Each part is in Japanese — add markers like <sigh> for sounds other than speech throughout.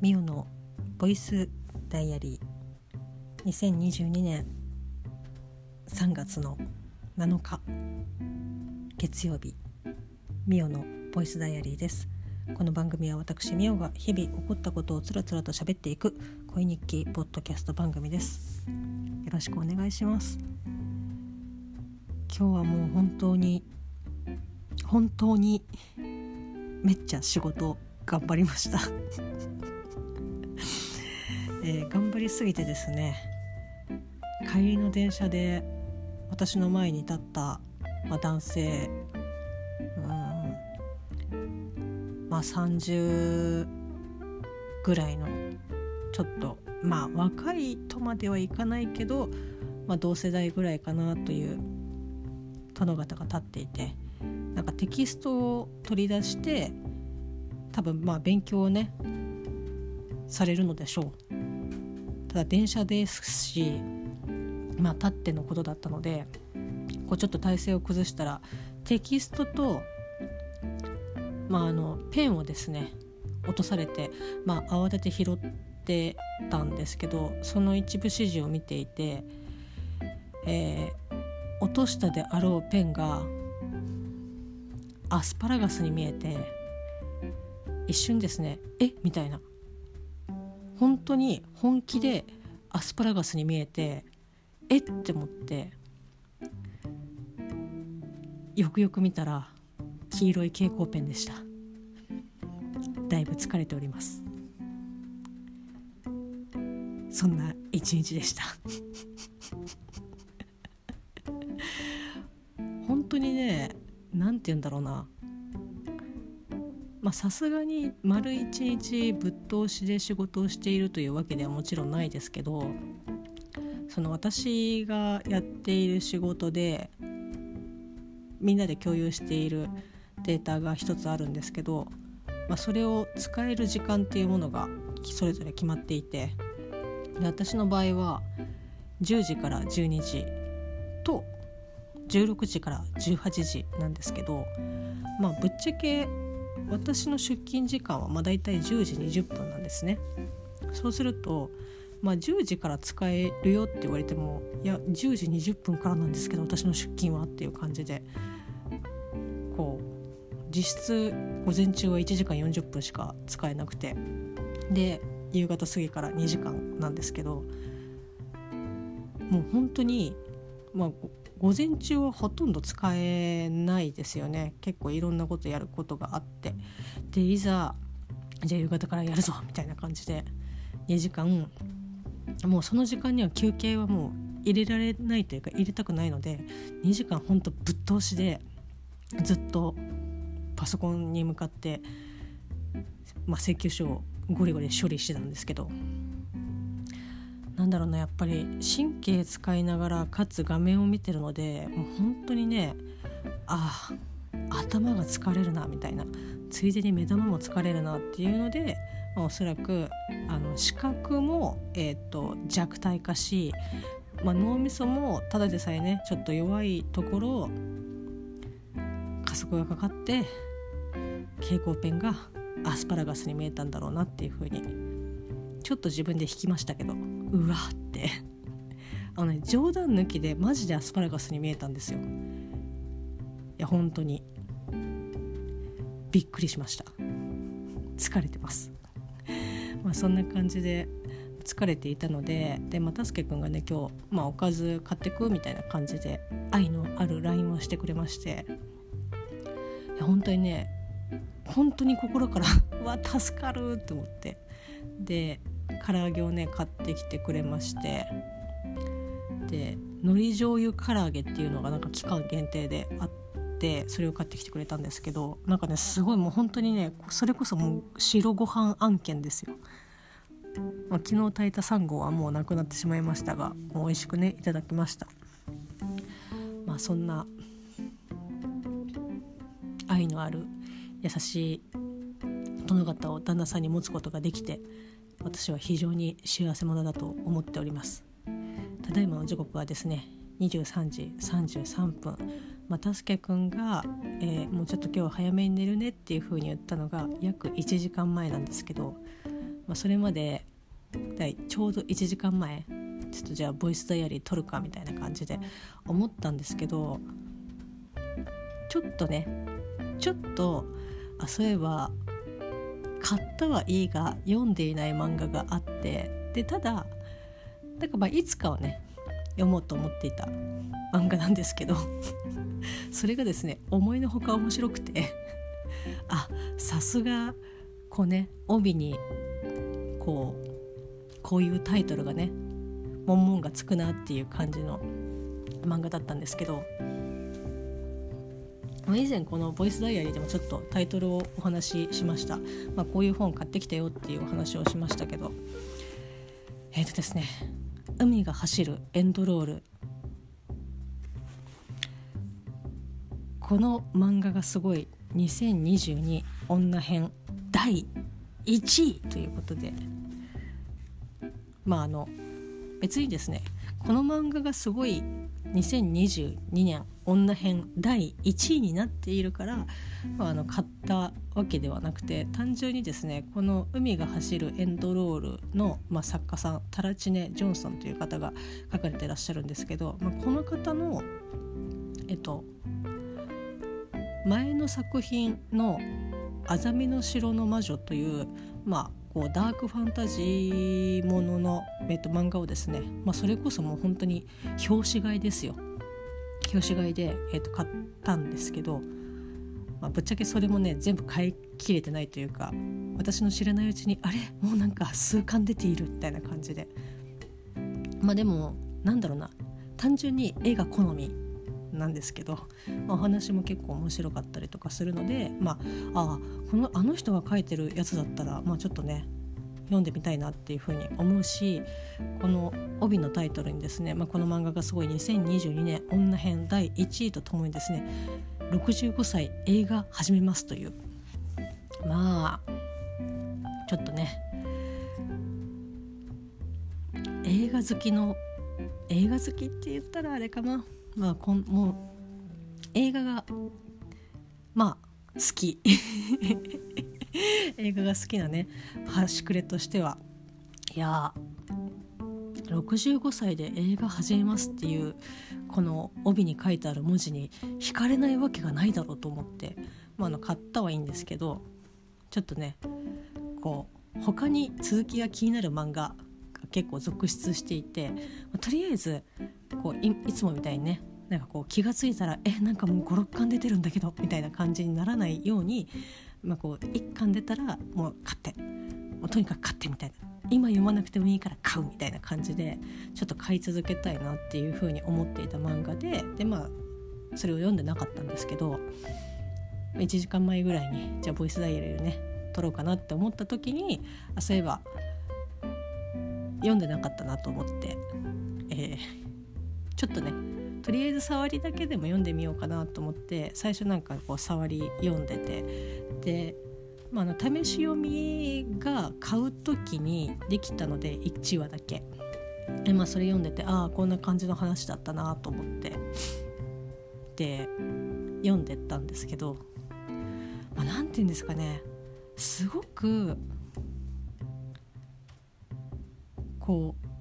ミオのボイスダイアリー。2022年3月の7日月曜日ミオのボイスダイアリーです。この番組は私ミオが日々起こったことをつらつらと喋っていく恋日記ポッドキャスト番組です。よろしくお願いします。今日はもう本当に本当にめっちゃ仕事頑張りました。えー、頑張りすぎてですね帰りの電車で私の前に立った、まあ、男性うんまあ30ぐらいのちょっとまあ若いとまではいかないけど、まあ、同世代ぐらいかなという殿方が立っていてなんかテキストを取り出して多分まあ勉強をねされるのでしょう。ただ電車ですしまあ立ってのことだったのでこうちょっと体勢を崩したらテキストと、まあ、あのペンをですね落とされて、まあ、慌てて拾ってたんですけどその一部始終を見ていて、えー、落としたであろうペンがアスパラガスに見えて一瞬ですねえみたいな。本当に本気でアスパラガスに見えてえって思ってよくよく見たら黄色い蛍光ペンでした。だいぶ疲れております。そんな一日でした。<laughs> 本当にね何て言うんだろうなさすがに丸一日ぶっ通しで仕事をしているというわけではもちろんないですけどその私がやっている仕事でみんなで共有しているデータが一つあるんですけど、まあ、それを使える時間っていうものがそれぞれ決まっていてで私の場合は10時から12時と16時から18時なんですけどまあぶっちゃけ私の出勤時間はまあ大体10時20分なんですね。そうすると、まあ、10時から使えるよって言われてもいや10時20分からなんですけど私の出勤はっていう感じでこう実質午前中は1時間40分しか使えなくてで夕方過ぎから2時間なんですけどもう本当にまあ午前中はほとんど使えないですよね。結構いろんなことやることがあって。でいざじゃあ夕方からやるぞみたいな感じで2時間もうその時間には休憩はもう入れられないというか入れたくないので2時間ほんとぶっ通しでずっとパソコンに向かって、まあ、請求書をゴリゴリ処理してたんですけどなんだろうなやっぱり神経使いながらかつ画面を見てるのでもう本当にねあ頭が疲れるなみたいな。ついでに目玉も疲れるなっていうので、まあ、おそらくあの視覚も、えーと、弱体化し、まあ、脳みそもただでさえねちょっと弱いところ加速がかかって蛍光ペンがアスパラガスに見えたんだろうなっていうふうにちょっと自分で引きましたけど。うわって。あのね冗談抜きでマジでアスパラガスに見えたんですよ。いや本当に。びっくりしました。疲れてます。まあそんな感じで疲れていたのでで、まあ、たすけくんがね今日、まあ、おかず買ってくみたいな感じで愛のある LINE をしてくれまして。いや本当にね本当に心から <laughs> わ助かるって思って。で唐揚げをね買ってきてくれましてで海苔醤油唐揚げっていうのがなんか期間限定であってそれを買ってきてくれたんですけどなんかねすごいもう本当にねそれこそもう白ご飯案件ですよ。まあ、昨日炊いたサンゴはもうなくなってしまいましたがもう美味しくねいただきましたまあそんな愛のある優しい殿方を旦那さんに持つことができて私は非常に幸せ者だと思っております。ただいまの時刻はですね23時33分またすけくんが、えー、もうちょっと今日は早めに寝るねっていう風に言ったのが約1時間前なんですけどまあ、それまでちょうど1時間前ちょっとじゃあボイスダイアリー撮るかみたいな感じで思ったんですけどちょっとねちょっとあそういえば買ったはいいが読んでいない漫画があってでただなんかまあいつかはね読もうと思っていた漫画なんですけど <laughs> それがですね思いのほか面白くて <laughs> あさすがこうね帯にこうこういうタイトルがね文言がつくなっていう感じの漫画だったんですけどま以前この「ボイスダイアリー」でもちょっとタイトルをお話ししました、まあ、こういう本買ってきたよっていうお話をしましたけど。えっ、ー、とですね「海が走るエンドロール」この漫画がすごい2022女編第1位ということで。まああの別にですねこの漫画がすごい2022年女編第1位になっているから、まあ、あの買ったわけではなくて単純にですねこの「海が走るエンドロールの」まあ、作家さんタラチネ・ジョンソンという方が書かれてらっしゃるんですけど、まあ、この方のえっと前の作品の「あざみの城の魔女」という、まあ、こうダークファンタジーものの、えっと、漫画をですね、まあ、それこそもう本当に表紙買いですよ表紙買いで、えっと、買ったんですけど、まあ、ぶっちゃけそれもね全部買い切れてないというか私の知らないうちにあれ？もうなんか数巻出ているみたいな感じで。まあでもなんだろうな。単純に絵が好みなんですけど、まあ、お話も結構面白かったりとかするので、まあ、あこのあの人が書いてるやつだったら、まあ、ちょっとね読んでみたいなっていうふうに思うしこの帯のタイトルにですね、まあ、この漫画がすごい2022年女編第1位とともにですね65歳映画始めますという。まあちょっとね映画好きの映画好きって言ったらあれかな。まあこんもう映画がまあ好き。<laughs> 映画が好きなね端くれとしては。いや65歳で映画始めますっていうこの帯に書いてある文字に惹かれないわけがないだろうと思って、まあ、あの買ったはいいんですけどちょっとねこう他に続きが気になる漫画が結構続出していて、まあ、とりあえずこういつもみたいにねなんかこう気が付いたらえなんかもう56巻出てるんだけどみたいな感じにならないように、まあ、こう1巻出たらもう買ってもうとにかく買ってみたいな。今読まなくてもいいから買うみたいな感じでちょっと買い続けたいなっていうふうに思っていた漫画ででまあそれを読んでなかったんですけど1時間前ぐらいにじゃあボイスダイヤルね撮ろうかなって思った時にあそういえば読んでなかったなと思って、えー、ちょっとねとりあえず触りだけでも読んでみようかなと思って最初なんかこう触り読んでて。で、まあ、の試し読みが買う時にできたので1話だけ。で、まあ、それ読んでてああこんな感じの話だったなと思って。で読んでったんですけど何、まあ、て言うんですかね。すごくこう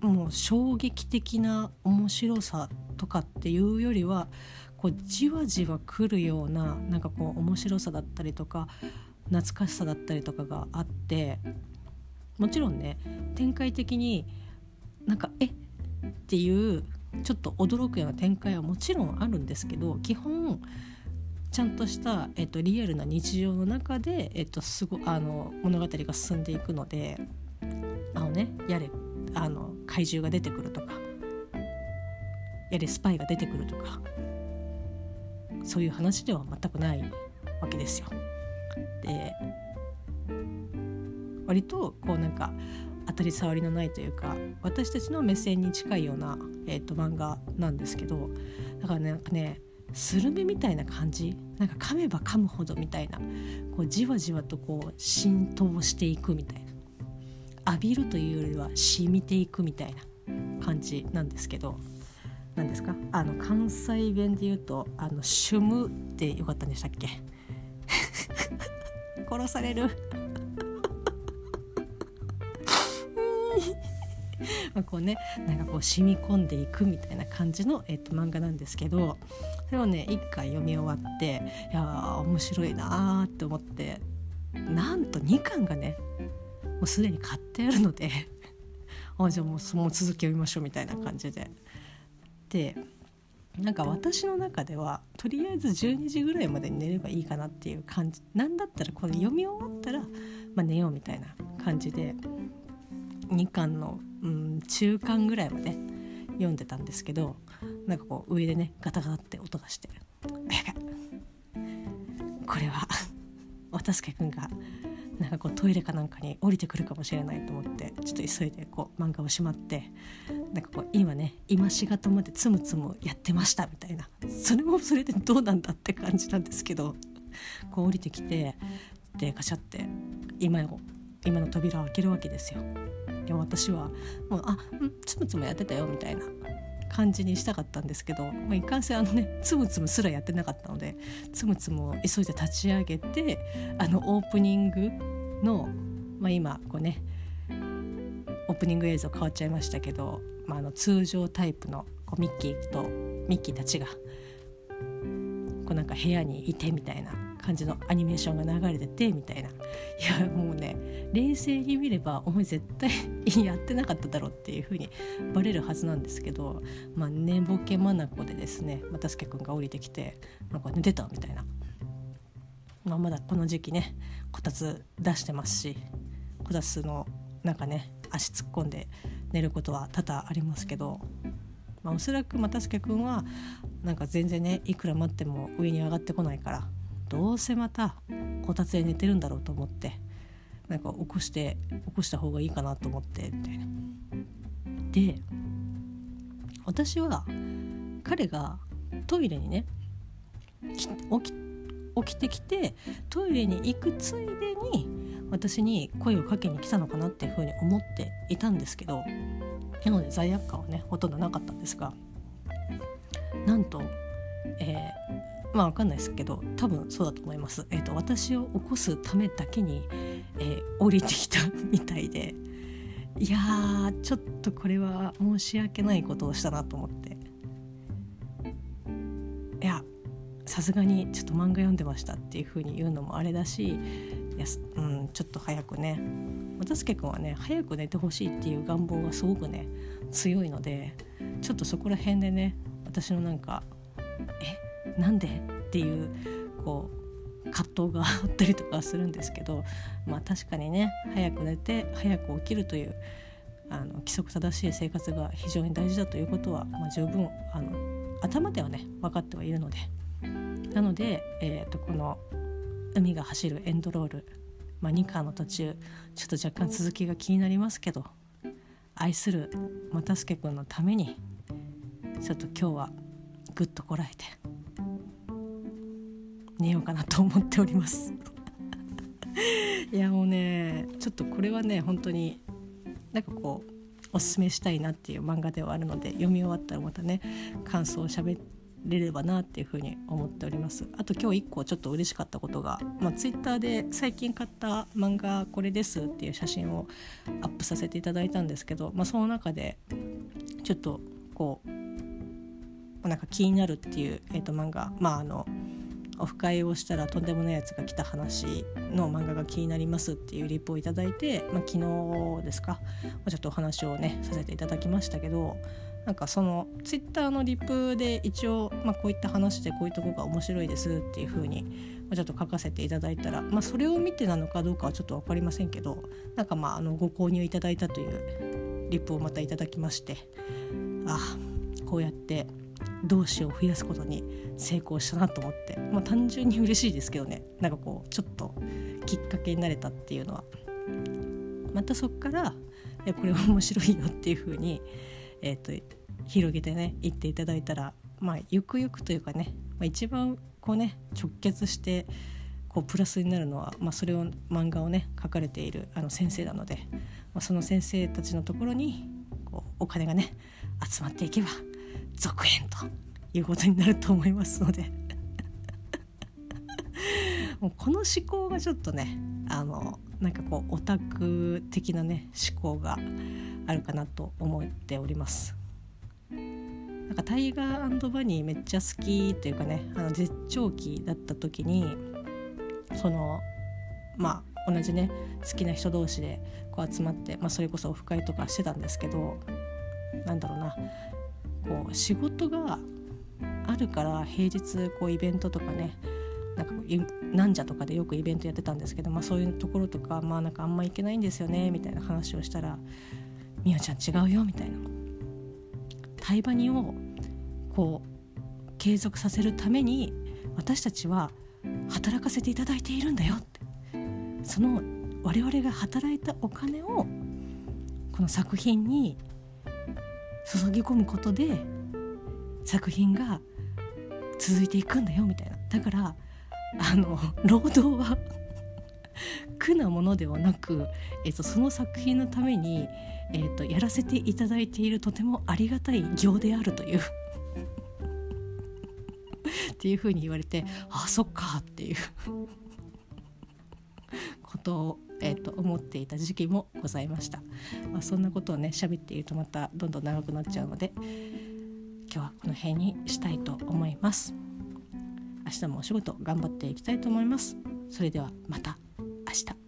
もう衝撃的な面白さとかっていうよりはこうじわじわくるようななんかこう面白さだったりとか懐かしさだったりとかがあってもちろんね展開的になんかえっていうちょっと驚くような展開はもちろんあるんですけど基本ちゃんとした、えっと、リアルな日常の中で、えっと、すごあの物語が進んでいくのであのねやれ。あの怪獣が出てくるとかやれスパイが出てくるとかそういう話では全くないわけですよ。で割とこうなんか当たり障りのないというか私たちの目線に近いような、えーと、漫画なんですけどだからねなんかねスルメみたいな感じなんか噛めば噛むほどみたいなこうじわじわとこう浸透していくみたいな浴びるというよりは染みていくみたいな感じなんですけど何ですか？あの関西弁で言うと「あのシュム」ってよかったんでしたっけ？<laughs> 殺される。<laughs> まあこうねなんかこう染み込んでいくみたいな感じの、えー、と漫画なんですけどそれをね一回読み終わっていや面白いなーって思ってなんと2巻がねもうすでに買ってあるので <laughs> あじゃあもうその続き読みましょうみたいな感じで。でなんか私の中ではとりあえず12時ぐらいまでに寝ればいいかなっていう感じなんだったらこれ読み終わったら、まあ、寝ようみたいな感じで2巻の、うん、中間ぐらいまで読んでたんですけどなんかこう上でねガタガタって音がして <laughs> これは渡助君がなんかこうトイレかなんかに降りてくるかもしれないと思ってちょっと急いでこう漫画をしまってなんかこう今ね今しがたまでつむつむやってましたみたいなそれもそれでどうなんだって感じなんですけどこう降りてきてでガチャって今の今の扉を開けるわけですよ。でも私はもうあつむつむやってたよみたいな感じにしたかったんですけど、まあ、いかんせんあのねつむつむすらやってなかったのでつむつむを急いで立ち上げてあのオープニングの、まあ、今こうねオープニング映像変わっちゃいましたけど、まあ、あの通常タイプのこうミッキーとミッキーたちがうなんか部屋にいてみたいな感じのアニメーションが流れててみたいないやもうね冷静に見ればお前絶対やってなかっただろうっていう風にバレるはずなんですけど、まあ、寝ぼけまなこでですね又助君が降りてきて「なんか寝てた?」みたいな、まあ、まだこの時期ねこたつ出してますしこたつのなんかね足突っ込んで寝ることは多々ありますけど、まあ、おそらく又助君はなんか全然ねいくら待っても上に上がってこないからどうせまたこたつで寝てるんだろうと思ってなんか起こして起こした方がいいかなと思ってみたいな。で私は彼がトイレにね起き起きてきてトイレに行くついでに私に声をかけに来たのかなっていうふうに思っていたんですけどなので罪悪感はねほとんどなかったんですがなんと、えー、まあ分かんないですけど多分そうだと思います、えーと、私を起こすためだけに、えー、降りてきたみたいでいやーちょっとこれは申し訳ないことをしたなと思って。いやさすがにちょっと漫画読んでましたっていう風に言うのもあれだしや、うん、ちょっと早くね又助君はね早く寝てほしいっていう願望がすごくね強いのでちょっとそこら辺でね私のなんか「えなんで?」っていうこう葛藤があったりとかするんですけどまあ確かにね早く寝て早く起きるというあの規則正しい生活が非常に大事だということは、まあ、十分あの頭ではね分かってはいるのでなので、えーと、この海が走るエンドロール、まあ、2巻の途中ちょっと若干続きが気になりますけど。愛する又助君のためにちょっと今日はぐっとこらえて。寝ようかなと思っております。<laughs> いやもうねちょっとこれはね本当になんかこうおすすめしたいなっていう漫画ではあるので読み終わったらまたね感想をしゃべってれればなっていうふうに思っております。あと今日1個ちょっと嬉しかったことが、まあ、ツイッターで最近買った漫画これですっていう写真をアップさせていただいたんですけど、まあ、その中でちょっとこうなんか気になるっていう、えー、と漫画まああのオフ会をしたらとんでもないやつが来た話の漫画が気になりますっていうリプをいただいて、まあ、昨日ですかちょっとお話をねさせていただきましたけどなんかそのツイッターのリプで一応、まあ、こういった話でこういうとこが面白いですっていう風にちょっと書かせていただいたら、まあ、それを見てなのかどうかはちょっと分かりませんけどなんかまああのご購入いただいたというリプをまたいただきましてあこうやって同志を増やすことに成功したなと思って、まあ、単純に嬉しいですけどね。なんかこうちょっときっかけになれたっていうのは。またそっからこれ面白いよっていう風にえーと、広げてね行っていただいたらまあゆくゆくというかね、まあ、一番こうね直結してこうプラスになるのは、まあ、それを漫画をね書かれているあの先生なので、まあ、その先生たちのところにこうお金がね集まっていけば続編ということになると思いますので。もうこの思考がちょっとねあのなんかこうオタク的なね思考があるかなと思っております。なんかタイガーバニーめっちゃ好きっていうかねあの絶頂期だった時にそのまあ同じね好きな人同士でこう集まって、まあ、それこそオフ会とかしてたんですけどなんだろうなこう仕事があるから平日こうイベントとかねなんかなんじゃとかでよくイベントやってたんですけど、まあ、そういうところとか,、まあ、なんかあんま行けないんですよねみたいな話をしたら「みやちゃん違うよ」みたいな。タイバニをこう継続させるために私たちは働かせていただいているんだよってその我々が働いたお金をこの作品に注ぎ込むことで作品が続いていくんだよみたいなだからあの労働は <laughs> 苦なものではなく、えーと、その作品のために、えーと、やらせていただいているとてもありがたい行であるという <laughs> っていうふうに言われてあそっかっていう <laughs> ことを、えー、と思っていた時期もございました、まあ、そんなことをね喋っているとまたどんどん長くなっちゃうので今日はこの辺にしたいと思います。明日もお仕事頑張っていきたいと思います。それではまた明日。